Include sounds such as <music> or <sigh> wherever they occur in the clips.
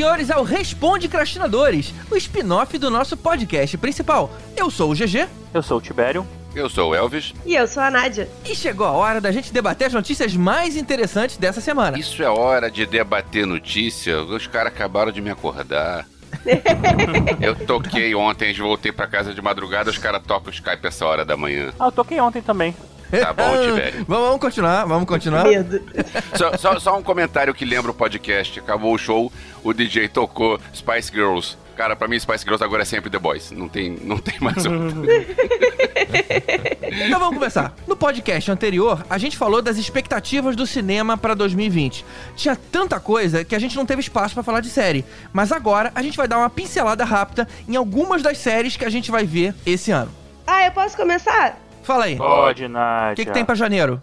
senhores, ao Responde Crastinadores, o spin-off do nosso podcast principal. Eu sou o GG. Eu sou o Tibério. Eu sou o Elvis. E eu sou a Nádia. E chegou a hora da gente debater as notícias mais interessantes dessa semana. Isso é hora de debater notícia. Os caras acabaram de me acordar. <laughs> eu toquei ontem, voltei pra casa de madrugada, os caras tocam o Skype essa hora da manhã. Ah, eu toquei ontem também. Tá bom, Tibério. <laughs> vamos, vamos continuar, vamos continuar. Só, só, só um comentário que lembra o podcast. Acabou o show, o DJ tocou Spice Girls. Cara, pra mim Spice Girls agora é sempre The Boys. Não tem, não tem mais outro. <laughs> Então vamos começar. No podcast anterior, a gente falou das expectativas do cinema pra 2020. Tinha tanta coisa que a gente não teve espaço pra falar de série. Mas agora a gente vai dar uma pincelada rápida em algumas das séries que a gente vai ver esse ano. Ah, eu posso começar? Fala aí. O Pode, Nádia. que, que tem pra janeiro?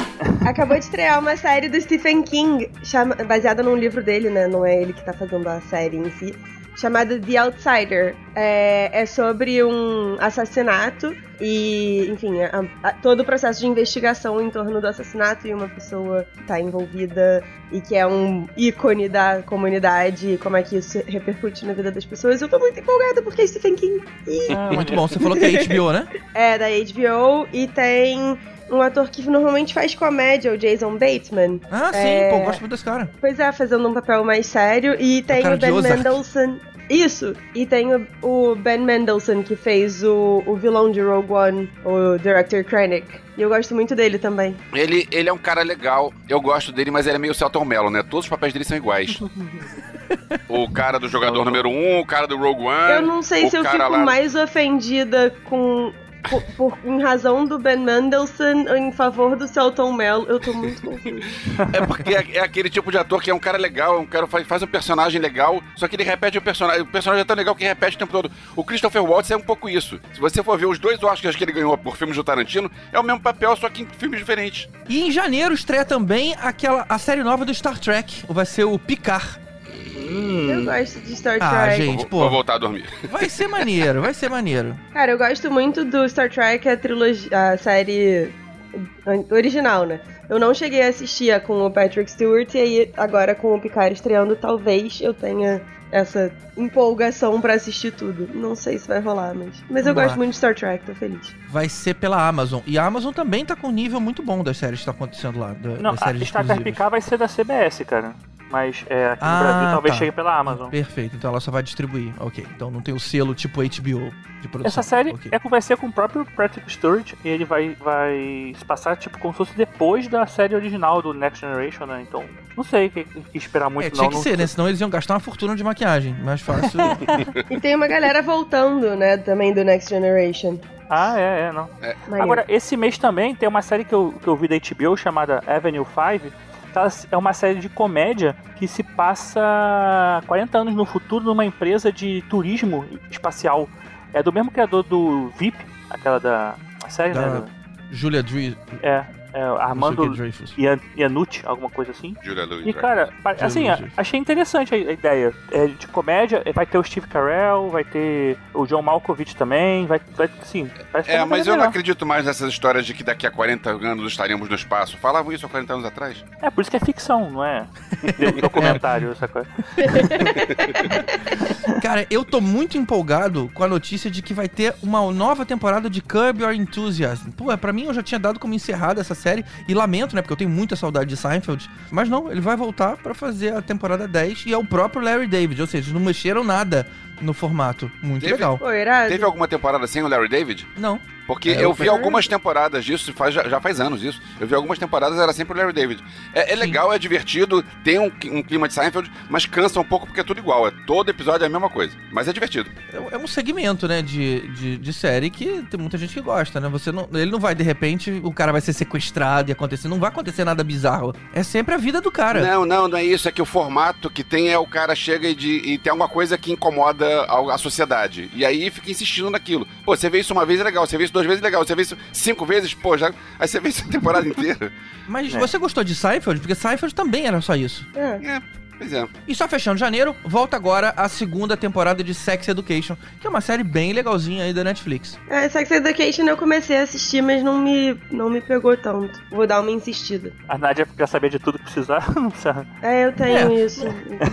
Acabou de estrear uma série do Stephen King, chama- baseada num livro dele, né? Não é ele que tá fazendo a série em si. Chamada The Outsider. É, é sobre um assassinato e, enfim, a- a- todo o processo de investigação em torno do assassinato e uma pessoa que tá envolvida e que é um ícone da comunidade e como é que isso repercute na vida das pessoas. Eu tô muito empolgada porque é Stephen King. E Ah, Muito bom. Você falou que é <laughs> HBO, né? é da HBO e tem um ator que normalmente faz comédia, o Jason Bateman. Ah, sim, É. pô, gosto muito desse cara. Pois é, fazendo um papel mais sério. E tem cara o Ben. Mendelsohn. Isso! E tem o, o Ben Mendelsohn, que fez o, o vilão de Rogue One, o Director Krennic. E eu gosto muito dele também. Ele, ele é um cara legal, eu gosto dele, mas ele é meio Celton Mello, né? Todos os papéis dele são iguais. <laughs> o cara do jogador número 1, um, o cara do Rogue One. eu não sei se eu fico lá- mais ofendida com. Por, por- em razão do Ben Mendelsohn em favor do Celton Mello, eu tô muito confusa. É porque é, é aquele tipo de ator que é um cara legal, é um cara que faz, faz um personagem legal, só que ele repete o personagem. O personagem é tão legal que repete o tempo todo. O Christopher Waltz é um pouco isso. Se você for ver os dois Oscars que ele ganhou por filmes do Tarantino, é o mesmo papel, só que em filmes diferentes. E em janeiro estreia também aquela a série nova do Star Trek. Vai ser o Picard. Eu gosto de Star Ah, Trek. gente. Vou, pô. vou voltar a dormir. Vai ser maneiro, vai ser maneiro. Cara, eu gosto muito do Star Trek, a trilogia, a série original, né? Eu não cheguei a assistir a com o Patrick Stewart e aí agora com o Picard estreando, talvez eu tenha essa empolgação pra assistir tudo. Não sei se vai rolar, mas mas eu gosto muito de Star Trek, tô feliz. Vai ser pela Amazon. E a Amazon também tá com um nível muito bom das séries que tá acontecendo lá. da- Não, das a Star Trek. PK vai ser da CBS, cara. Mas é, aqui Ah, no Brasil talvez tá. chegue pela Amazon. Perfeito, então ela só vai distribuir. Ok, então não tem o selo tipo HBO de produção. Essa série Ok. é vai ser com o próprio Patrick Stewart e ele vai, vai se passar tipo como se fosse depois da série original do Next Generation, né? Então, não sei o que, que esperar muito É, tinha não. que não- ser, né? Senão eles iam gastar uma fortuna de maquiagem. Mais fácil. <laughs> E tem uma galera voltando, né, também do Next Generation. Ah, é, é, não. Maneiro. Agora, esse mês também tem uma série que eu, que eu vi da HBO chamada Avenue 5. Tá, é uma série de comédia que se passa 40 anos no futuro numa empresa de turismo espacial. É do mesmo criador do VIP, aquela da série, Da né? Julia Drey. É, é Não Armando que, Dreyfus. Ian- Yanucci, alguma coisa assim. Julia Louis. E cara, assim, a- achei interessante a, a ideia. É de comédia, é, vai ter o Steve Carell, vai ter o John Malkovich também, vai, vai sim, É, vai mas eu não legal. acredito mais nessas histórias de que daqui a 40 anos estaremos no espaço. Falavam isso há 40 anos atrás. É, por isso que é ficção, não é <laughs> documentário, essa coisa. <laughs> Cara, eu tô muito empolgado com a notícia de que vai ter uma nova temporada de Curb Your Enthusiasm. Pô, é, pra mim eu já tinha dado como encerrada essa série e lamento, né, porque eu tenho muita saudade de Seinfeld, mas não, ele vai voltar pra fazer a temporada 10 e é o próprio Larry David, ou seja, não mexeram nada no formato. Muito Teve- legal. Pô. Teve alguma temporada sem o Larry David? Não. Porque É, eu vi algumas temporadas disso, faz, já, já faz anos isso. Eu vi algumas temporadas, era sempre o Larry David. É, é legal, é divertido, tem um, um clima de Seinfeld, mas cansa um pouco porque é tudo igual. É, todo episódio é a mesma coisa. Mas é divertido. É é um segmento, né, de, de, de série que tem muita gente que gosta, né? Você não, ele não vai, de repente, o cara vai ser sequestrado e acontecer. Não vai acontecer nada bizarro. É sempre a vida do cara. Não, não, não é isso. É que o formato que tem é o cara chega e, de, e tem alguma coisa que incomoda a, a sociedade. E aí fica insistindo naquilo. Pô, você vê isso uma vez é legal, você vê isso duas vezes é legal, você vê isso cinco vezes, pô, já. Aí você vê isso a temporada inteira. Mas É. você gostou de Seinfeld? Porque Seinfeld também era só isso. É. É, Pois é. E só fechando janeiro, volta agora a segunda temporada de Sex Education, que é uma série bem legalzinha aí da Netflix. É, Sex Education eu comecei a assistir, mas não me, não me pegou tanto. Vou dar uma insistida. A Nádia quer saber de tudo que precisar, <laughs> não precisa. É, eu tenho É. isso.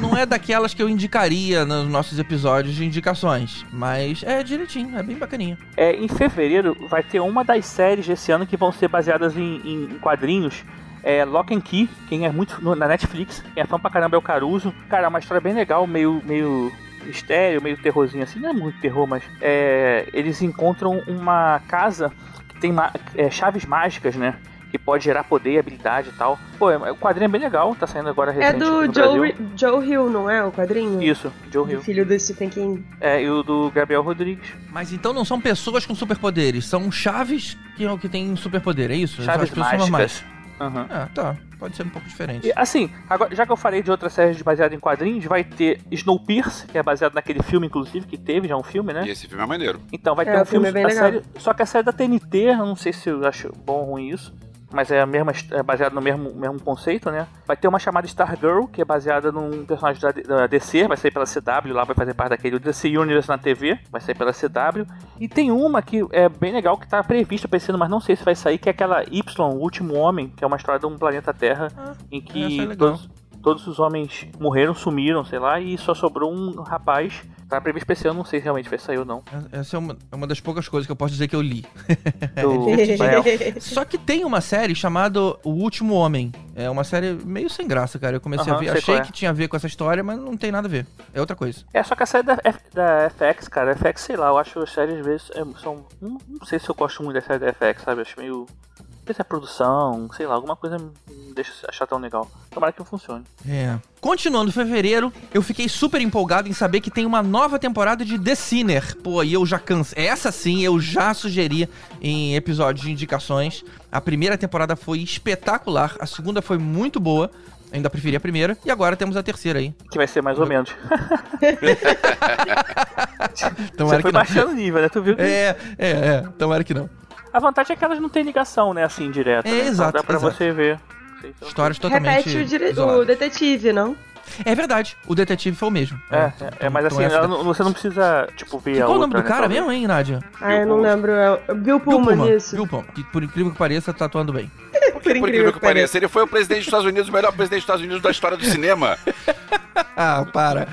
Não é daquelas que eu indicaria nos nossos episódios de indicações, mas é direitinho, é bem bacaninha. É, em fevereiro vai ter uma das séries desse ano que vão ser baseadas em, em quadrinhos. É Lock and Key, quem é muito no- na Netflix, quem é fã pra caramba é o Caruso. Cara, é uma história bem legal, meio, meio mistério, meio terrorzinho assim, não é muito terror, mas é, eles encontram uma casa que tem é, chaves mágicas, né? Que pode gerar poder e habilidade e tal. Pô, é, o quadrinho é bem legal, tá saindo agora É recente do no Joe, Joe Hill, não é? O quadrinho? Isso, Joe Do Hill. filho do Stephen King. É, e o do Gabriel Rodrigues. Mas então não são pessoas com superpoderes, são chaves que, que têm superpoder, é isso? Chaves As pessoas Aham. Ah, tá. Pode ser um pouco diferente. E, assim, agora, já que eu falei de outra série baseada em quadrinhos, vai ter Snowpiercer, que é baseado naquele filme, inclusive, que teve já um filme, né? E esse filme é maneiro. Então vai É, ter um filme filme, é da legal. série. Só que a série da TNT, eu não sei se eu acho bom ou ruim isso. Mas é, a mesma, é baseado no mesmo, mesmo conceito, né? Vai ter uma chamada Stargirl, que é baseada num personagem da, da DC, vai sair pela CW, lá vai fazer parte daquele DC Universe na TV, vai sair pela CW. E tem uma que é bem legal, que tá prevista pra esse ano, mas não sei se vai sair, que é aquela Y, o Último Homem, que é uma história de um planeta Terra, Ah, em é que legal. todos, todos os homens morreram, sumiram, sei lá, e só sobrou um rapaz. Tá previsto pra esse ano, não sei se realmente vai sair ou não. Essa é uma, é uma das poucas coisas que eu posso dizer que eu li. Do. <laughs> Só que tem uma série chamada O Último Homem. É uma série meio sem graça, cara. Eu comecei Aham, a ver, achei é. que tinha a ver com essa história, mas não tem nada a ver. É outra coisa. É, só que a série da, F- da FX, cara, FX, sei lá, eu acho as séries às vezes é, são. Não, não sei se eu gosto muito da série da FX, sabe? Eu acho meio. Se é produção, sei lá, alguma coisa me deixa achar tão legal. Tomara que não funcione. É. Continuando fevereiro, eu fiquei super empolgado em saber que tem uma nova temporada de The Sinner. Pô, e eu já cansei. Essa sim eu já sugeri em episódios de indicações. A primeira temporada foi espetacular, a segunda foi muito boa. Ainda preferi a primeira. E agora temos a terceira aí. Que vai ser mais ou menos. <laughs> <laughs> Tomara Você foi que não. baixando o nível, né? Tu viu que É, é, é. Tomara que não. A vantagem é que elas não têm ligação, né? Assim, direta. É, né? Então exato, Dá pra exato. você ver. Então, Histórias totalmente. Repete o, dire... o detetive, não? É verdade, o detetive foi o mesmo. É, é, então- é, mas então assim, essa- ela não- você não precisa, tipo, ver qual o nome outra, do né, cara mesmo, hein, Nádia? Ah, eu não Pullman. lembro. É o Bill Bill Pullman, Pullman. isso. Bill Pullman, que por incrível que pareça, tá atuando bem. Por incrível que pareça, ele foi o presidente dos Estados Unidos, o melhor presidente dos Estados Unidos da história do cinema. <laughs> <laughs> Ah, para.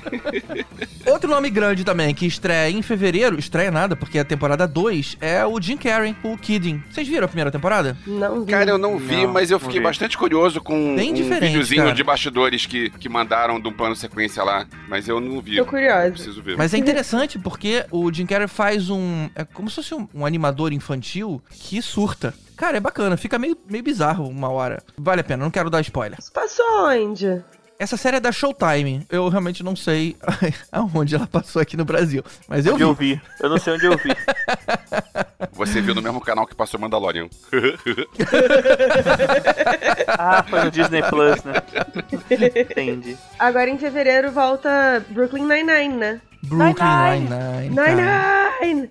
<laughs> Outro nome grande também, que estreia em fevereiro, estreia nada, porque a temporada 2 é o Jim Carrey, o Kidding. Vocês viram a primeira temporada? Não vi. Cara, eu não vi, Não, mas eu fiquei bastante curioso com Bem um videozinho cara. de bastidores que, que mandaram de um plano sequência lá, mas eu não vi. Tô curiosa. Preciso ver. Mas é interessante porque o Jim Carrey faz um. É como se fosse um, um animador infantil que surta. Cara, é bacana, fica meio, meio bizarro uma hora. Vale a pena, não quero dar spoiler. Isso passou onde? Essa série é da Showtime. Eu realmente não sei <laughs> aonde ela passou aqui no Brasil. Mas eu Onde vi. eu vi. Eu não sei onde eu vi. <laughs> Você viu no mesmo canal que passou Mandalorian. <laughs> Ah, foi no Disney Plus, né? Entendi. Agora em fevereiro volta Brooklyn Nine-Nine, né? Brooklyn Nine-Nine. Nine-Nine.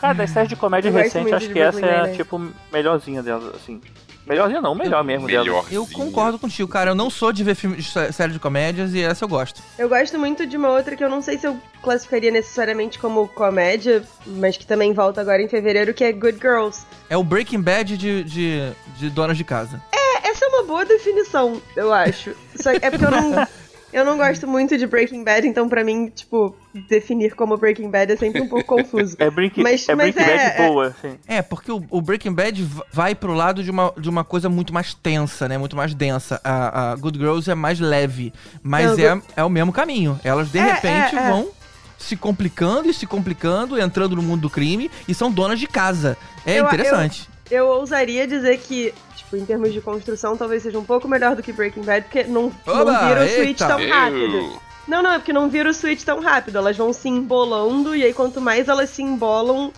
cara. Das séries de comédia recente, acho que essa é, tipo, melhorzinha delas, assim. Melhorzinha não, melhor mesmo delas. Melhor. Eu concordo contigo, cara. Eu não sou de ver filme, de sé- série de comédias e essa eu gosto. Eu gosto muito de uma outra que eu não sei se eu classificaria necessariamente como comédia, mas que também volta agora em fevereiro, que é Good Girls. É o Breaking Bad de, de, de donas de casa. É, essa é uma boa definição, eu acho. Só que é porque eu não, <laughs> eu não gosto muito de Breaking Bad, então pra mim, tipo, definir como Breaking Bad é sempre um pouco confuso. <laughs> É Breaking, Mas- é mas Breaking é- Bad boa, assim. É, porque o, o Breaking Bad vai pro lado de uma, de uma coisa muito mais tensa, né? Muito mais densa. A, a Good Girls é mais leve. Mas Não, é, é o mesmo caminho. Elas, de É, repente, é, é. vão se complicando e se complicando, entrando no mundo do crime e são donas de casa. É Eu- interessante. Eu ousaria dizer que, tipo, em termos de construção, talvez seja um pouco melhor do que Breaking Bad, porque não, Oba, não vira o switch eita. tão rápido. Eu... Não, não, é porque não vira o switch tão rápido. Elas vão se embolando, e aí quanto mais elas se embolam,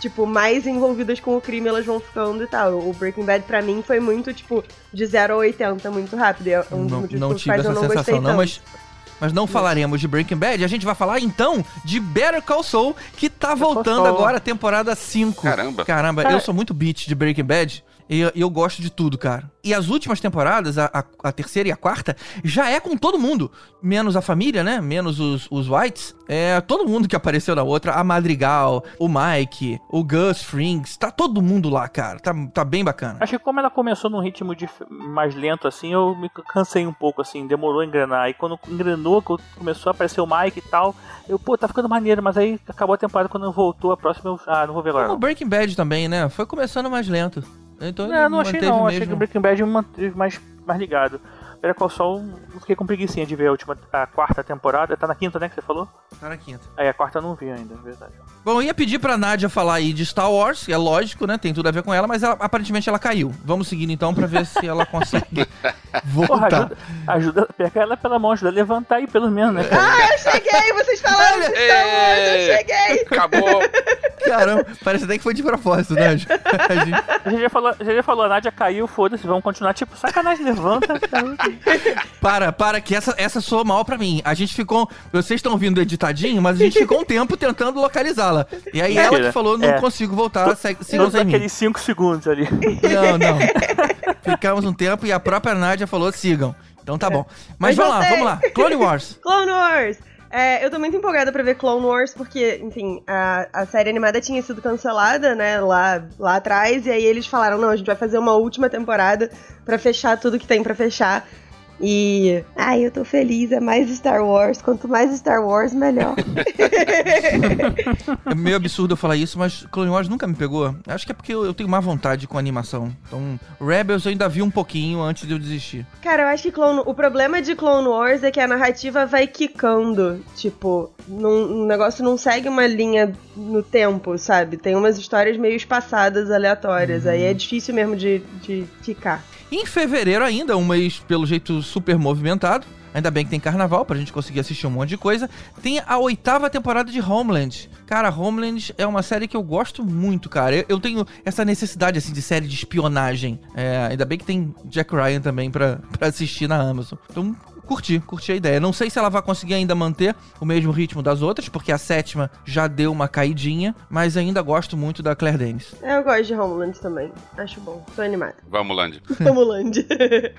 tipo, mais envolvidas com o crime elas vão ficando e tal. O Breaking Bad, pra mim, foi muito, tipo, de 0 a 80, muito rápido. E é um dos não motivos não tive quais essa eu não gostei sensação, não, tanto. mas. Mas não falaremos de Breaking Bad, a gente vai falar então de Better Call Saul, que tá voltando agora, temporada 5. Caramba. Caramba, Cara- eu sou muito beat de Breaking Bad. E eu, eu gosto de tudo, cara. E as últimas temporadas, a, a, a terceira e a quarta, já é com todo mundo. Menos a família, né? Menos os, os Whites. É todo mundo que apareceu na outra. A Madrigal, o Mike, o Gus Frings. Tá todo mundo lá, cara. Tá, tá bem bacana. Acho que como ela começou num ritmo de, mais lento, assim, eu me cansei um pouco, assim. Demorou a engrenar. E quando engrenou, começou a aparecer o Mike e tal, eu, pô, tá ficando maneiro. Mas aí acabou a temporada, quando voltou a próxima, eu, ah, não vou ver agora. Como o Breaking Bad também, né? Foi começando mais lento. Então, não, não achei não. Achei que o Breaking Bad me manteve mais, mais ligado. Better Call Saul, fiquei com preguiça de ver a última, a quarta temporada. Tá na quinta, né, que você falou? Tá na quinta. Aí a quarta eu não vi ainda, é verdade. Bom, eu ia pedir pra Nádia falar aí de Star Wars, é lógico, né, tem tudo a ver com ela, mas ela, aparentemente ela caiu. Vamos seguir então pra ver se ela consegue <laughs> voltar. Porra, ajuda, ajuda, pega ela pela mão, ajuda a levantar aí pelo menos, né? Cara? <laughs> Ah, eu cheguei, vocês falaram de Star Wars, eu cheguei. Acabou. Caramba, parece até que foi de propósito, Nádia. a, gente... a gente já falou, já falou, a Nádia caiu, foda-se, vamos continuar, tipo, sacanagem, levanta. <laughs> <laughs> para, para, que essa, essa soa mal pra mim. A gente ficou. Vocês estão ouvindo editadinho, mas a gente ficou um tempo tentando localizá-la. E aí ela que falou: não é. consigo voltar, siga sem aqueles 5 segundos ali. Não, não. <laughs> Ficamos um tempo e a própria Nádia falou: sigam. Então tá bom. Mas, mas vamos lá, vamos lá. Clone Wars. <laughs> Clone Wars. É, eu tô muito empolgada pra ver Clone Wars, porque, enfim, a, a série animada tinha sido cancelada, né, lá, lá atrás, e aí eles falaram, não, a gente vai fazer uma última temporada para fechar tudo que tem para fechar. E. Ai, eu tô feliz, é mais Star Wars. Quanto mais Star Wars, melhor. <laughs> é meio absurdo eu falar isso, mas Clone Wars nunca me pegou. Acho que é porque eu, tenho má vontade com animação. Então, Rebels eu ainda vi um pouquinho antes de eu desistir. Cara, eu acho que Clone... o problema de Clone Wars é que a narrativa vai quicando. Tipo, num, o negócio não segue uma linha no tempo, sabe? Tem umas histórias meio espaçadas, aleatórias. Uhum. Aí é difícil mesmo de, de ficar. Em fevereiro ainda, um mês pelo jeito super movimentado. Ainda bem que tem carnaval pra gente conseguir assistir um monte de coisa. Tem a oitava temporada de Homeland. Cara, Homeland é uma série que eu gosto muito, cara. Eu, eu tenho essa necessidade, assim, de série de espionagem. É, ainda bem que tem Jack Ryan também pra, pra assistir na Amazon. Então, curti, curti a ideia. Não sei se ela vai conseguir ainda manter o mesmo ritmo das outras, porque a sétima já deu uma caidinha, mas ainda gosto muito da Claire Danes. É, eu gosto de Homeland também. Acho bom. Tô animado. Vamos, Land. <laughs> <laughs> Vamos, Land.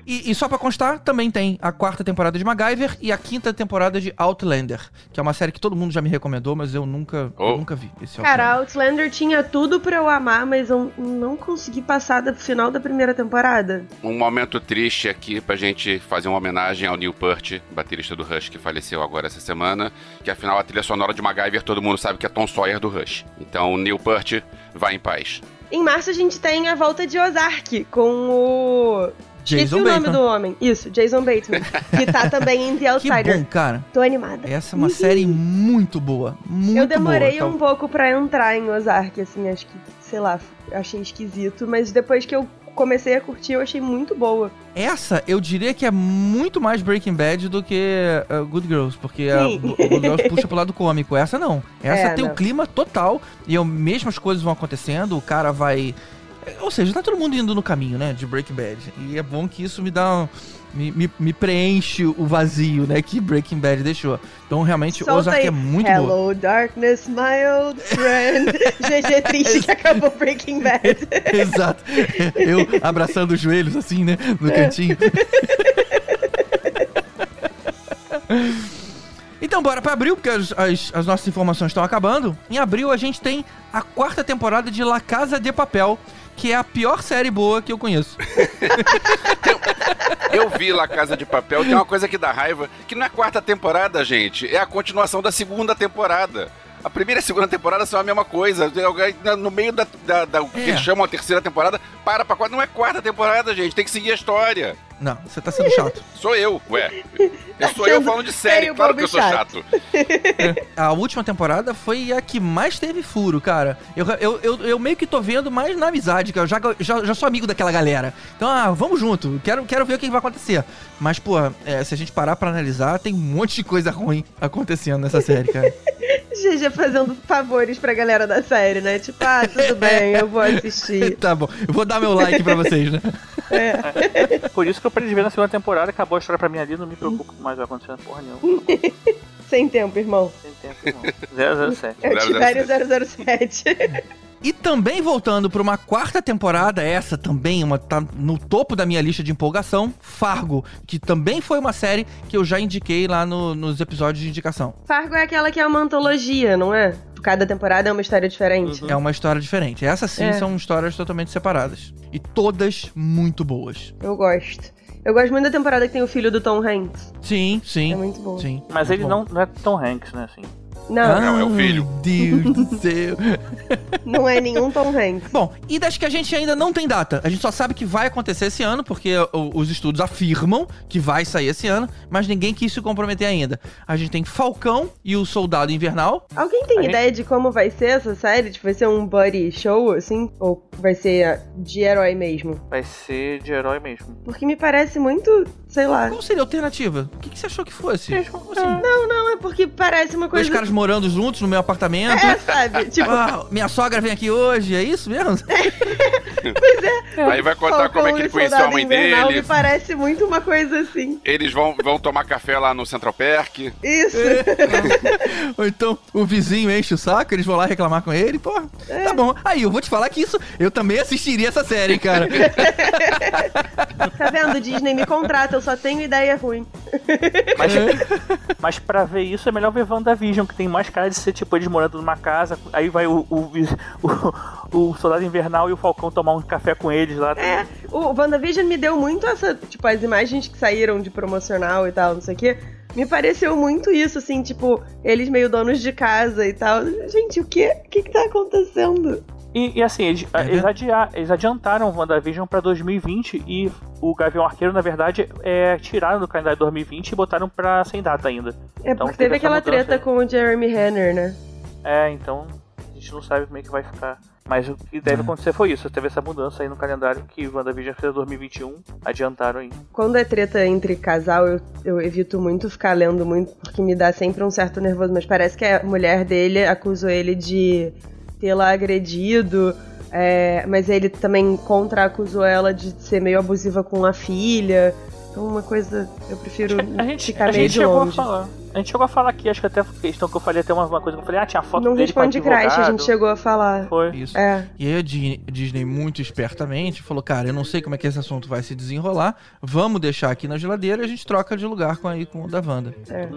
e, e só pra constar, também tem a quarta temporada de MacGyver e a quinta temporada de Outlander, que é uma série que todo mundo já me recomendou, mas eu nunca, oh. eu nunca vi. Esse Cara, Outlander. Outlander tinha tudo pra eu amar, mas eu não consegui passar do final da primeira temporada. Um momento triste aqui pra gente fazer uma homenagem ao Neil Peart, baterista do Rush, que faleceu agora essa semana, que afinal a trilha sonora de MacGyver todo mundo sabe que é Tom Sawyer do Rush. Então, Neil Peart, vai em paz. Em março a gente tem a volta de Ozark com o Jason Esqueci Bateman. o nome do homem. Isso, Jason Bateman. que tá <laughs> também em The Outsider. Que bom, cara. Tô animada. Essa é uma uhum. série muito boa. Muito Eu demorei boa, um pouco pra entrar em Ozark, assim, acho que, sei lá, achei esquisito. Mas depois que eu comecei a curtir, eu achei muito boa. Essa, eu diria que é muito mais Breaking Bad do que uh, Good Girls, porque a, Good Girls <laughs> puxa pro lado cômico. Essa não. Essa é, tem o um clima total e as mesmas coisas vão acontecendo, o cara vai ou seja, tá todo mundo indo no caminho, né, de Breaking Bad. E é bom que isso me dá um, me, me, me, preenche o vazio, né, que Breaking Bad deixou. Então, realmente, Solta Ozark aí. é muito Hello, boa. darkness, my old friend. <laughs> GG triste que acabou Breaking Bad. <laughs> Exato. Eu abraçando os joelhos, assim, né, no cantinho. <laughs> Então, bora para abril, porque as, as, as, nossas informações estão acabando. Em abril, a gente tem a quarta temporada de La Casa de Papel, que é a pior série boa que eu conheço. <laughs> eu, vi La Casa de Papel, tem uma coisa que dá raiva, que não é a quarta temporada, gente, é a continuação da segunda temporada. A primeira e a segunda temporada são a mesma coisa. No meio da, da, da é. que chamam a terceira temporada, para pra quarta. Não é quarta temporada, gente. Tem que seguir a história. Não, você tá sendo chato. <laughs> Sou eu, ué. <laughs> Eu sou eu falando de série, claro que eu sou chato. a última temporada foi a que mais teve furo, cara. Eu, eu, eu, eu meio que tô vendo mais na amizade, que eu já, já, já sou amigo daquela galera. Então, ah, vamos junto. Quero, quero ver o que vai acontecer. Mas, pô, é, se a gente parar pra analisar, tem um monte de coisa ruim acontecendo nessa série, cara. <laughs> GG fazendo favores pra galera da série, né? Tipo, ah, tudo bem, eu vou assistir. tá bom, eu vou dar meu like pra vocês, né? É. Por isso que eu parei de ver na segunda temporada, acabou a história pra mim ali, não me preocupo mais vai acontecer porra nenhuma. <laughs> Sem tempo, irmão. Sem tempo, irmão. 007. É o Tibério 007. E também voltando para uma quarta temporada, essa também uma, tá no topo da minha lista de empolgação, Fargo, que também foi uma série que eu já indiquei lá no- nos episódios de indicação. Fargo é aquela que é uma antologia, não é? Cada temporada é uma história diferente. Uhum. É uma história diferente. Essas sim É. são histórias totalmente separadas. E todas muito boas. Eu gosto. Eu gosto muito da temporada que tem o filho do Tom Hanks. Sim, sim. É muito boa. Sim. Mas muito ele bom. não, não é Tom Hanks, né? Assim. Não, Não, é o filho. Meu Deus do céu. <laughs> não é nenhum Tom Hanks. Bom, e das que a gente ainda não tem data. A gente só sabe que vai acontecer esse ano, porque os estudos afirmam que vai sair esse ano, mas ninguém quis se comprometer ainda. A gente tem Falcão e o Soldado Invernal. Alguém tem A gente- ideia de como vai ser essa série? Tipo, vai ser um buddy show, assim? Ou vai ser de herói mesmo? Vai ser de herói mesmo. Porque me parece muito, sei lá. Qual seria a alternativa? O que, que você achou que fosse? Como assim? Não, não, é porque parece uma Dois coisa. caras morando juntos no meu apartamento. É, sabe? <laughs> Tipo, Ah, minha sogra vem aqui hoje, é isso mesmo? <laughs> Aí vai contar como é que Falcão ele conheceu a mãe Invernal dele. Me parece muito uma coisa assim. Eles vão, vão tomar café lá no Central Perk. Isso. <laughs> Ou então o vizinho enche o saco, eles vão lá reclamar com ele, pô. É. Tá bom. Aí, eu vou te falar que isso, eu também assistiria essa série, cara. Tá vendo? Disney me contrata, eu só tenho ideia ruim. Mas, <laughs> mas pra ver isso é melhor ver WandaVision, que tem mais cara de ser tipo eles morando numa casa, aí vai o, o, o, o Soldado Invernal e o Falcão tomar um café com eles lá. É, o WandaVision me deu muito essa, tipo, as imagens que saíram de promocional e tal, não sei o quê. Me pareceu muito isso, assim, tipo, eles meio donos de casa e tal. Gente, o quê? O que que tá acontecendo? E, e assim, eles, É eles, adia- eles adiantaram o WandaVision pra 2020 e o Gavião Arqueiro, na verdade, é, tiraram do calendário 2020 e botaram pra sem data ainda. É Então porque teve teve aquela treta aí. com o Jeremy Renner, né? É, então a gente não sabe como é que vai ficar. Mas o que deve É. acontecer foi isso. Teve essa mudança aí no calendário que o WandaVision fez 2021, adiantaram aí. Quando é treta entre casal, eu, eu evito muito ficar lendo muito, porque me dá sempre um certo nervoso. Mas parece que a mulher dele acusou ele de tê-la agredido. é, mas ele também contra-acusou ela de ser meio abusiva com a filha. Então, uma coisa. Eu prefiro A gente, ficar a meio gente de chegou longe. a falar. A gente chegou a falar aqui, acho que até a questão que eu falei, até uma, uma coisa que eu falei, ah, tinha foto Não dele com responde Crash, a gente chegou a falar. Foi. Isso. É. E aí a Di- Disney, muito espertamente, falou: Cara, eu não sei como é que esse assunto vai se desenrolar. Vamos deixar aqui na geladeira e a gente troca de lugar com, aí, com o da Wanda. É.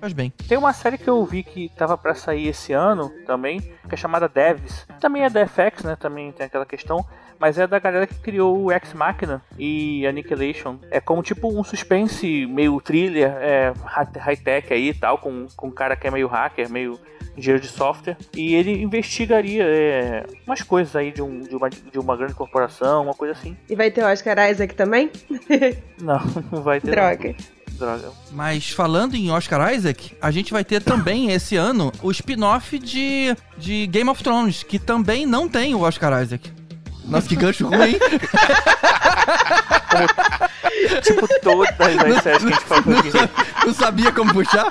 Faz bem. Tem uma série que eu vi que tava pra sair esse ano também, que é chamada Devs. Também é da FX, né? Também tem aquela questão. Mas é da galera que criou o Ex Machina e Annihilation. É como tipo um suspense meio thriller, é, high-tech aí e tal, com, com um cara que é meio hacker, meio engenheiro de software. E ele investigaria é, umas coisas aí de, um, de, uma, de uma grande corporação, uma coisa assim. E vai ter o Oscar Isaac também? <laughs> Não, não vai ter. não. Droga. Droga. Mas falando em Oscar Isaac, a gente vai ter também <laughs> esse ano o spin-off de, de Game of Thrones, que também não tem o Oscar Isaac. Nossa, que gancho ruim. <laughs> tipo todas as séries que a gente falou Não, aqui. não sabia como puxar?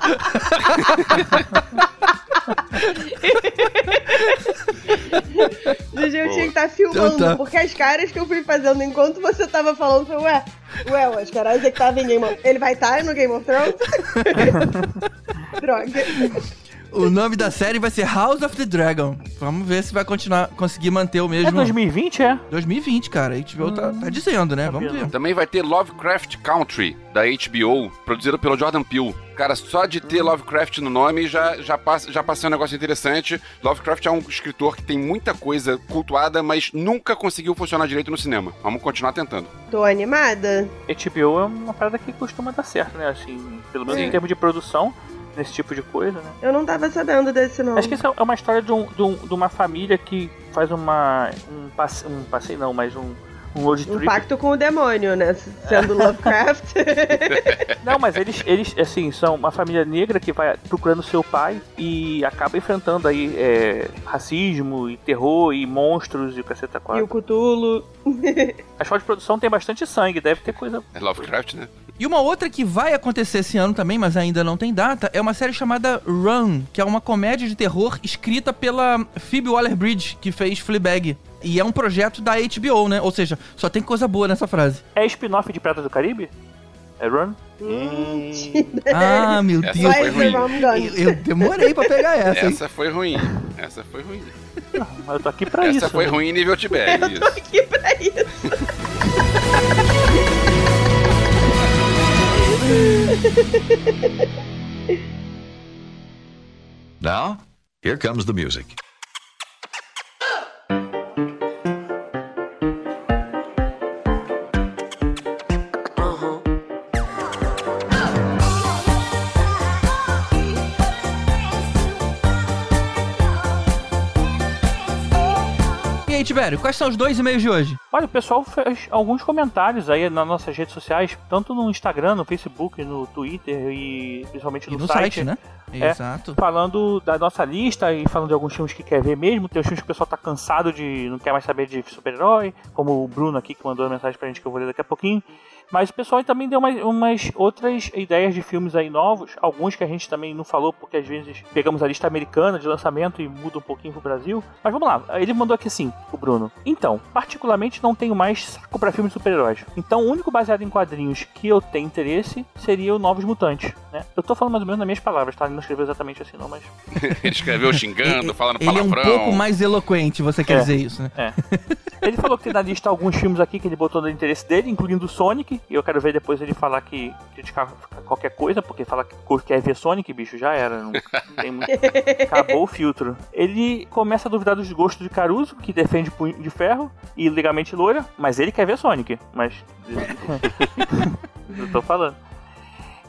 Gigi, eu tinha que estar filmando, Então tá. porque as caras que eu fui fazendo enquanto você tava falando foi, ué, ué, o Oscar Isaac tava em Game of Ele vai estar no Game of Thrones? <laughs> Droga. O nome da série vai ser House of the Dragon. Vamos ver se vai continuar, conseguir manter o É mesmo. 2020, é? 2020, cara. A HBO tá, tá dizendo, né? Vamos ver. Também vai ter Lovecraft Country, da HBO, produzido pelo Jordan Peele. Cara, só de ter Lovecraft no nome já, já, passa, já passei um negócio interessante. Lovecraft é um escritor que tem muita coisa cultuada, mas nunca conseguiu funcionar direito no cinema. Vamos continuar tentando. Tô animada. HBO é uma parada que costuma dar certo, né? Assim, pelo menos Sim. em termos de produção, nesse tipo de coisa, né? Eu não tava sabendo desse nome. Acho que isso é uma história de, um, de, um- de uma família que faz uma. um, passe, um passeio, não, mas um, um road Um trip. pacto com o demônio, né? Sendo <laughs> Lovecraft. <laughs> Não, mas eles, eles, assim, são uma família negra que vai procurando seu pai e acaba enfrentando aí é, racismo e terror e monstros e o caceta e o. Cthulhu. As fotos de produção tem bastante sangue, deve ter coisa. É Lovecraft, né? E uma outra que vai acontecer esse ano também, mas ainda não tem data, é uma série chamada Run, que é uma comédia de terror escrita pela Phoebe Waller-Bridge, que fez Fleabag. E é um projeto da HBO, né? Ou seja, só tem coisa boa nessa frase. É spin-off de Pratas do Caribe? É Run? Hum, Ah, meu Essa Deus. foi ruim. Eu, eu demorei pra pegar essa, hein? essa foi ruim. Essa foi ruim. Mas eu tô aqui pra Essa isso. foi né? ruim nível Tibete. Eu tô aqui pra isso. <laughs> Now, here comes the music. Tibério, quais são os dois e-mails de hoje? Olha, o pessoal fez alguns comentários aí nas nossas redes sociais, tanto no Instagram, no Facebook, no Twitter e principalmente E no, no site, né? É. Exato. Falando da nossa lista e falando de alguns filmes que quer ver mesmo. Tem os filmes que o pessoal tá cansado de. não quer mais saber de super-herói, como o Bruno aqui que mandou uma mensagem pra gente que eu vou ler daqui a pouquinho. Mas o pessoal também deu umas, umas outras ideias de filmes aí novos, alguns que a gente também não falou, porque às vezes pegamos a lista americana de lançamento e muda um pouquinho pro Brasil. Mas vamos lá, ele mandou aqui assim, o Bruno. Então, particularmente não tenho mais saco pra filmes super-heróis. Então, o único baseado em quadrinhos que eu tenho interesse seria o Novos Mutantes, né? Eu tô falando mais ou menos nas minhas palavras, tá? Ele não escreveu exatamente assim não, mas... <laughs> Ele escreveu xingando, falando Ele é um palavrão. pouco mais eloquente, você quer É. dizer isso, né? É. Ele falou que tem na lista alguns filmes aqui que ele botou no interesse dele, incluindo o Sonic. E eu quero ver depois ele falar que criticar qualquer coisa, porque fala que quer ver Sonic, bicho, já era. Não tem muito... <laughs> Acabou o filtro. Ele começa a duvidar dos gostos de Caruso, que defende punho de ferro e legalmente loira, mas ele quer ver Sonic. Mas. <laughs> eu tô falando.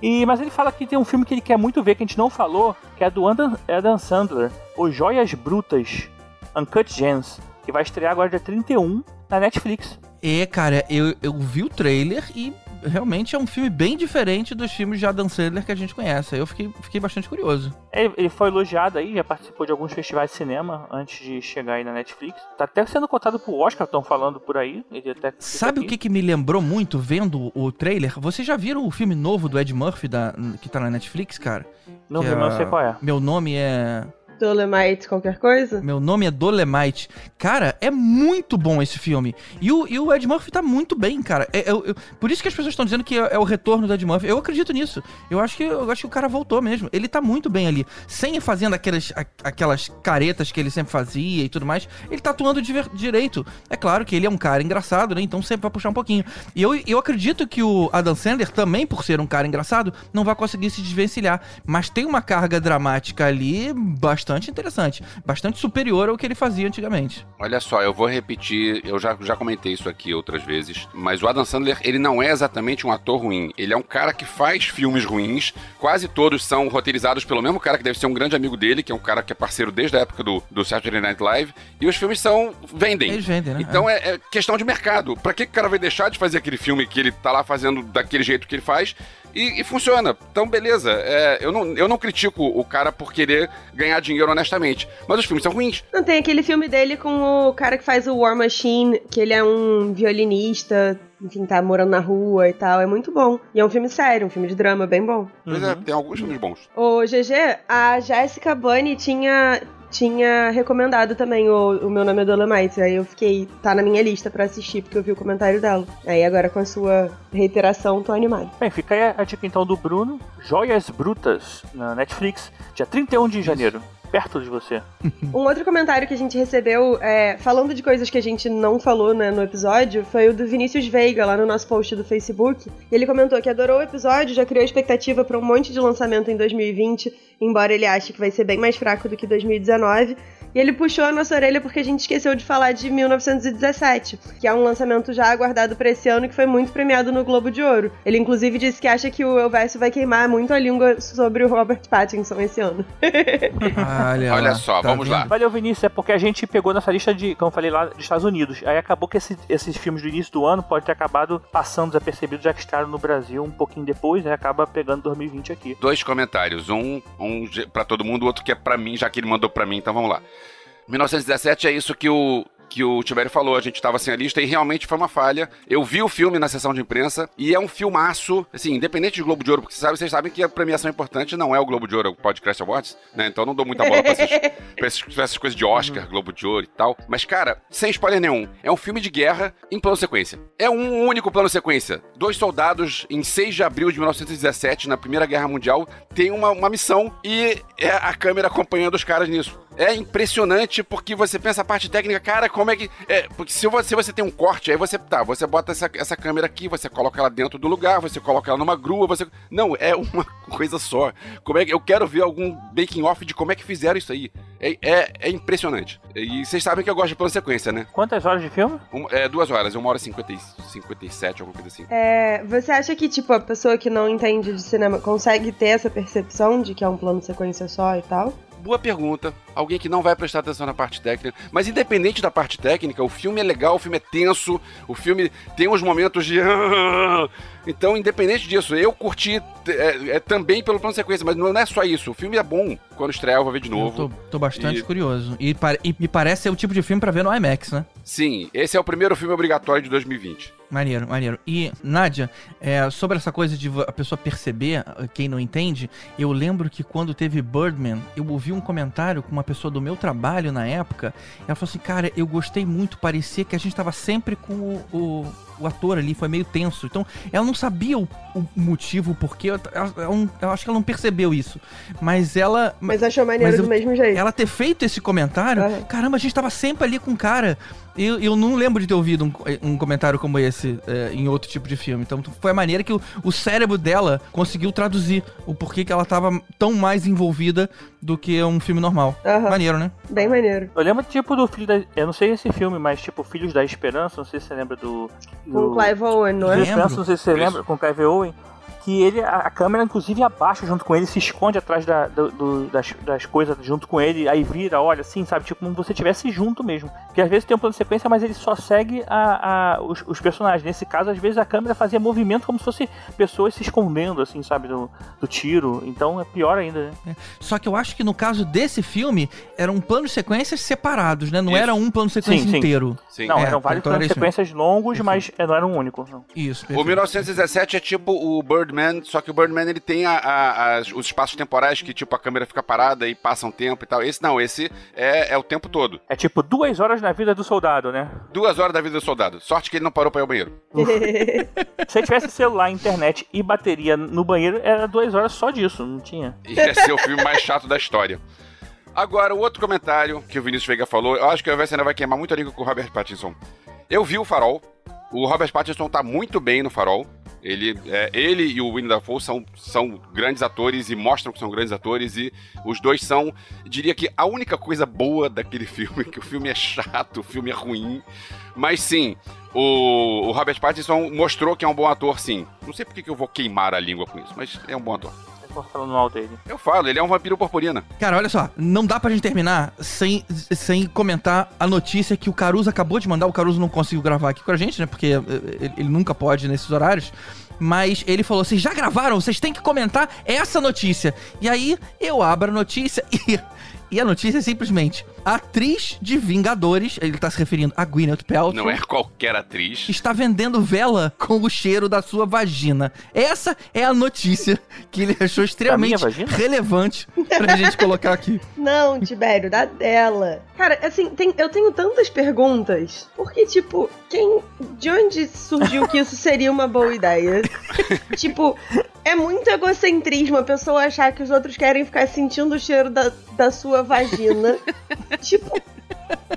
E, mas ele fala que tem um filme que ele quer muito ver, que a gente não falou, que é do Adam, Sandler, Os Joias Brutas, Uncut Gems, que vai estrear agora dia 31 na Netflix. É, cara, eu, eu vi o trailer e realmente é um filme bem diferente dos filmes de Adam Sandler que a gente conhece. Eu fiquei, fiquei bastante curioso. Ele, ele foi elogiado aí, já participou de alguns festivais de cinema antes de chegar aí na Netflix. Tá até sendo cotado pro Oscar, estão falando por aí. Ele até Sabe o aqui. que, que me lembrou muito vendo o trailer? Vocês já viram o filme novo do Ed Murphy da, que tá na Netflix, cara? Não vi, é- não sei qual é. Meu nome é. Dolemite, qualquer coisa? Meu nome é Dolemite. Cara, é muito bom esse filme. E o, e o Ed Murphy tá muito bem, cara. É- é- eu- por isso que as pessoas estão dizendo que é, é o retorno do Ed Murphy. Eu acredito nisso. Eu acho que, eu acho que o cara voltou mesmo. Ele tá muito bem ali. Sem fazendo aquelas, aquelas caretas que ele sempre fazia e tudo mais. Ele tá atuando diver- direito. É claro que ele é um cara engraçado, né? Então sempre vai puxar um pouquinho. E eu, eu acredito que o Adam Sandler, também por ser um cara engraçado, não vai conseguir se desvencilhar. Mas tem uma carga dramática ali bastante interessante. Bastante superior ao que ele fazia antigamente. Olha só, eu vou repetir, eu já, já comentei isso aqui outras vezes, mas o Adam Sandler, ele não é exatamente um ator ruim. Ele é um cara que faz filmes ruins, quase todos são roteirizados pelo mesmo cara que deve ser um grande amigo dele, que é um cara que é parceiro desde a época do, do Saturday Night Live, e os filmes são. vendem. Eles vendem, né? Então é. é questão de mercado. Pra que que o cara vai deixar de fazer aquele filme que ele tá lá fazendo daquele jeito que ele faz e, e funciona? Então, beleza. É, eu, não, eu não critico o cara por querer ganhar dinheiro honestamente, mas os filmes são ruins. Não, tem aquele filme dele com o cara que faz o War Machine, que ele é um violinista, enfim, tá morando na rua e tal. É muito bom. E é um filme sério, um filme de drama bem bom. Pois é, tem alguns filmes bons. Ô, GG, a Jessica Bunny tinha, tinha recomendado também o, o Meu Nome é Dolomite. Aí eu fiquei, tá na minha lista pra assistir, porque eu vi o comentário dela. Aí agora com a sua reiteração, tô animado. Bem, fica aí a dica então do Bruno. Joias Brutas na Netflix, dia 31 de janeiro. Perto de você. <laughs> Um outro comentário que a gente recebeu, é, falando de coisas que a gente não falou né, no episódio, foi o do Vinícius Veiga, lá no nosso post do Facebook. Ele comentou que adorou o episódio, já criou expectativa para um monte de lançamento em 2020, embora ele ache que vai ser bem mais fraco do que 2019. E ele puxou a nossa orelha porque a gente esqueceu de falar de 1917, que é um lançamento já aguardado para esse ano que foi muito premiado no Globo de Ouro. Ele inclusive disse que acha que o Elvésio vai queimar muito a língua sobre o Robert Pattinson esse ano. <laughs> Olha, Olha lá, só, tá vamos lá. vendo? Valeu, Vinícius, é porque a gente pegou nessa lista de, como eu falei lá, dos Estados Unidos. Aí acabou que esse- esses filmes do início do ano podem ter acabado passando desapercebidos, já que estaram no Brasil um pouquinho depois, aí acaba pegando 2020 aqui. Dois comentários, um, um pra todo mundo, o outro que é pra mim, já que ele mandou pra mim, então vamos lá. 1917 é isso que o que o Tibério falou, a gente tava sem a lista e realmente foi uma falha. Eu vi o filme na sessão de imprensa e é um filmaço, assim, independente de Globo de Ouro, porque vocês sabem, vocês sabem que a premiação importante não é o Globo de Ouro, é o Podcast Awards, né? Então eu não dou muita bola pra essas, <laughs> pra essas, pra essas coisas de Oscar, Globo de Ouro e tal. Mas, cara, sem spoiler nenhum, é um filme de guerra em plano sequência. É um único plano sequência. Dois soldados, em 6 de abril de 1917, na Primeira Guerra Mundial, tem uma, uma missão e é a câmera acompanhando os caras nisso. É impressionante porque você pensa a parte técnica, cara, como é que. É, porque se você, se você tem um corte, aí você. Tá, você bota essa, essa câmera aqui, você coloca ela dentro do lugar, você coloca ela numa grua, você. Não, é uma <laughs> coisa só. Como é que. Eu quero ver algum making off de como é que fizeram isso aí. É, é, é impressionante. E vocês sabem que eu gosto de plano sequência, né? Quantas horas de filme? Um- é duas horas, uma hora e cinquenta e- 57, alguma coisa assim. É, você acha que, tipo, a pessoa que não entende de cinema consegue ter essa percepção de que é um plano sequência só e tal? Boa pergunta. Alguém que não vai prestar atenção na parte técnica. Mas independente da parte técnica, o filme é legal, o filme é tenso, o filme tem uns momentos de. <laughs> Então, independente disso, eu curti é, é, também pelo plano de sequência, mas não é só isso. O filme é bom. Quando estrear, eu vou ver de Eu novo. tô, tô bastante E- curioso. E, e me parece ser o tipo de filme pra ver no IMAX, né? Sim, esse é o primeiro filme obrigatório de 2020. Maneiro, maneiro. E, Nádia, é, sobre essa coisa de a pessoa perceber, ah, quem não entende, eu lembro que quando teve Birdman, eu ouvi um comentário com uma pessoa do meu trabalho na época, ela falou assim, cara, eu gostei muito, parecia que a gente tava sempre com o, o, o ator ali, foi meio tenso. Então, ela não sabia o, o motivo, ela não- eu acho que ela não percebeu isso. Mas ela... Mas achou maneiro Mas eu- do mesmo jeito. Ela ter feito esse comentário, Aham. caramba, a gente tava sempre ali com o cara. Eu, eu não lembro de ter ouvido um, um comentário como esse é, em outro tipo de filme. Então foi a maneira que o, o cérebro dela conseguiu traduzir o porquê que ela tava tão mais envolvida do que um filme normal. Aham. Maneiro, né? Bem maneiro. Eu lembro tipo do Filho da. Eu não sei esse filme, mas tipo Filhos da Esperança, não sei se você lembra do. Com o Clive Owen, não é? Lembro. Não sei se você lembra, com o Clive Owen. Que ele, a, câmera inclusive abaixa junto com ele, se esconde atrás da, do- do- das, das coisas junto com ele, aí vira, olha assim, sabe? Tipo, como se você estivesse junto mesmo. Porque às vezes tem um plano de sequência, mas ele só segue a, a- os, os personagens. Nesse caso, às vezes a câmera fazia movimento como se fosse pessoas se escondendo, assim, sabe? Do, do tiro. Então é pior ainda, né? Só que eu acho que no caso desse filme, eram planos de sequências separados, né? Não Isso. era um plano de sequência Sim, sim. inteiro. Sim. Não, É, eram vários então planos de sequências longos, mas é, não era um único. Não. Isso, O perfeito. 1917 é tipo o Birdman, só que o Birdman ele tem a- a- as- os espaços temporais que tipo a câmera fica parada e passa um tempo e tal. Esse não, esse é, é o tempo todo. É tipo duas horas na vida do soldado, né? Duas horas da vida do soldado. Sorte que ele não parou pra ir ao banheiro. <laughs> Se ele tivesse celular, internet e bateria no banheiro, era duas horas só disso, não tinha. Ia ser o filme mais chato da história. Agora, o outro comentário que o Vinícius Veiga falou, eu acho que a Vessa ainda vai queimar muito a língua com o Robert Pattinson. Eu vi o Farol. O Robert Pattinson tá muito bem no Farol. Ele, é, ele e o Winnie Dafoe são, são grandes atores e mostram que são grandes atores e os dois são, diria que a única coisa boa daquele <laughs> filme, que o filme é chato, o filme é ruim, mas sim, o, o Robert Pattinson mostrou que é um bom ator, sim. Não sei por que que eu vou queimar a língua com isso, mas é um bom ator. Falando mal dele. Eu falo, ele é um vampiro purpurina. Cara, olha só, não dá pra gente terminar sem, sem comentar a notícia que o Caruso acabou de mandar. O Caruso não conseguiu gravar aqui com a gente, né? Porque eh, ele, ele nunca pode nesses horários. Mas ele falou: vocês já gravaram? Vocês têm que comentar essa notícia. E aí eu abro a notícia <laughs> e. E a notícia é simplesmente: a atriz de Vingadores, ele tá se referindo a Gwyneth Paltrow, Não é qualquer atriz. está vendendo vela com o cheiro da sua vagina. Essa é a notícia que ele achou extremamente relevante pra gente colocar aqui. <laughs> Não, Tibério, da dela. Cara, assim, tem- eu tenho tantas perguntas. Porque, tipo, quem. De onde surgiu que isso seria uma boa ideia? <laughs> tipo, é muito egocentrismo a pessoa achar que os outros querem ficar sentindo o cheiro da, da sua vagina. <laughs> tipo.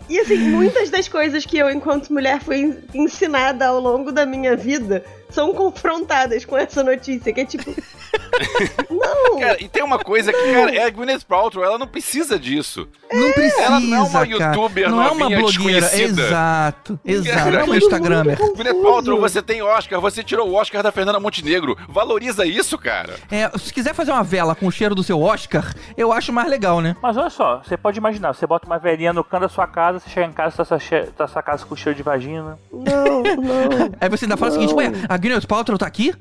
E assim, muitas das coisas que eu, enquanto mulher, fui ensinada ao longo da minha vida são confrontadas com essa notícia, que é tipo. <laughs> Não! Cara, e tem uma coisa que, cara, é a Gwyneth Paltrow, ela não precisa disso. Não precisa, Ela não é uma cara. youtuber Não é uma blogueira, exato. Exato, não é uma instagramer. Gwyneth Paltrow, você tem Oscar, você tirou o Oscar da Fernanda Montenegro. Valoriza isso, cara. É, se quiser fazer uma vela com o cheiro do seu Oscar, eu acho mais legal, né? Mas olha só, você pode imaginar, você bota uma velhinha no canto da sua casa, você chega em casa, tá sua, tá sua casa com cheiro de vagina. Não, não. Aí você ainda fala o seguinte, ué, a Gwyneth Paltrow tá aqui?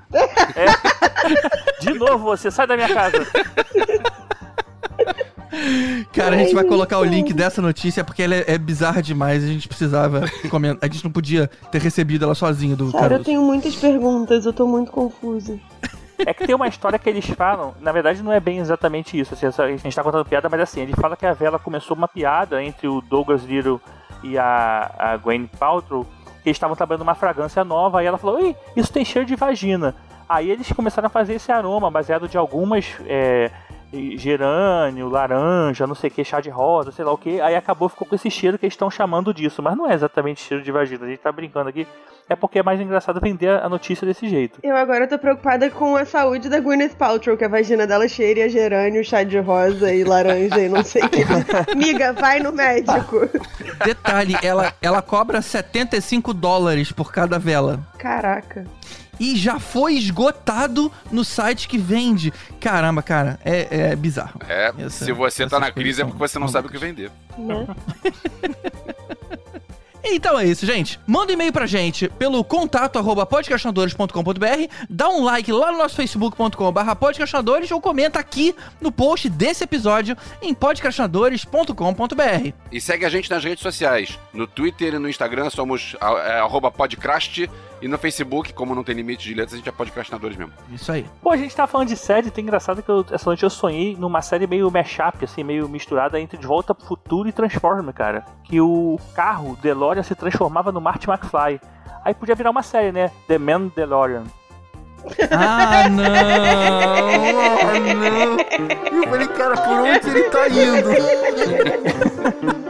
De novo você, sai da minha casa. Cara, a gente vai colocar o link dessa notícia porque ela é, é bizarra demais. A gente precisava comentar. A gente não podia ter recebido ela sozinho do Sério, eu tenho muitas perguntas, eu tô muito confusa. É que tem uma história que eles falam, na verdade não é bem exatamente isso, assim, a gente tá contando piada, mas assim, ele fala que a vela começou uma piada entre o Douglas Little e a, a Gwen Paltrow, eles estavam trabalhando uma fragrância nova, e ela falou, Ei, isso tem cheiro de vagina. Aí eles começaram a fazer esse aroma baseado de algumas é, gerânio, laranja, não sei o que, chá de rosa, sei lá o que. Aí acabou, ficou com esse cheiro que eles estão chamando disso. Mas não é exatamente cheiro de vagina, a gente tá brincando aqui. É porque é mais engraçado vender a notícia desse jeito. Eu agora tô preocupada com a saúde da Gwyneth Paltrow, que a vagina dela cheira a gerânio, chá de rosa e laranja e não sei o que. <laughs> Miga, vai no médico. Detalhe, ela, ela cobra 75 dólares por cada vela. Caraca. E já foi esgotado no site que vende. Caramba, cara, é, é bizarro. É, Essa- se você tá na crise é porque você não sabe o que vender. Né? <laughs> Então é isso, gente. Manda um e-mail pra gente pelo contato arroba podcastinadores.com.br, dá um like lá no nosso facebook.com podcastinadores ou comenta aqui no post desse episódio em podcastinadores.com.br. E segue a gente nas redes sociais. No Twitter e no Instagram somos é, arroba podcast. E no Facebook, como não tem limite de letras, a gente é podcastinadores mesmo. Isso aí. Pô, a gente tá falando de série, tem engraçado que eu, essa noite eu sonhei numa série meio mashup, assim, meio misturada entre De Volta pro Futuro e Transformer, cara. Que o carro DeLorean se transformava no Marty McFly. Aí podia virar uma série, né? The Man DeLorean. Ah, não! Ah, não! Eu falei, cara, por onde ele tá indo? <laughs>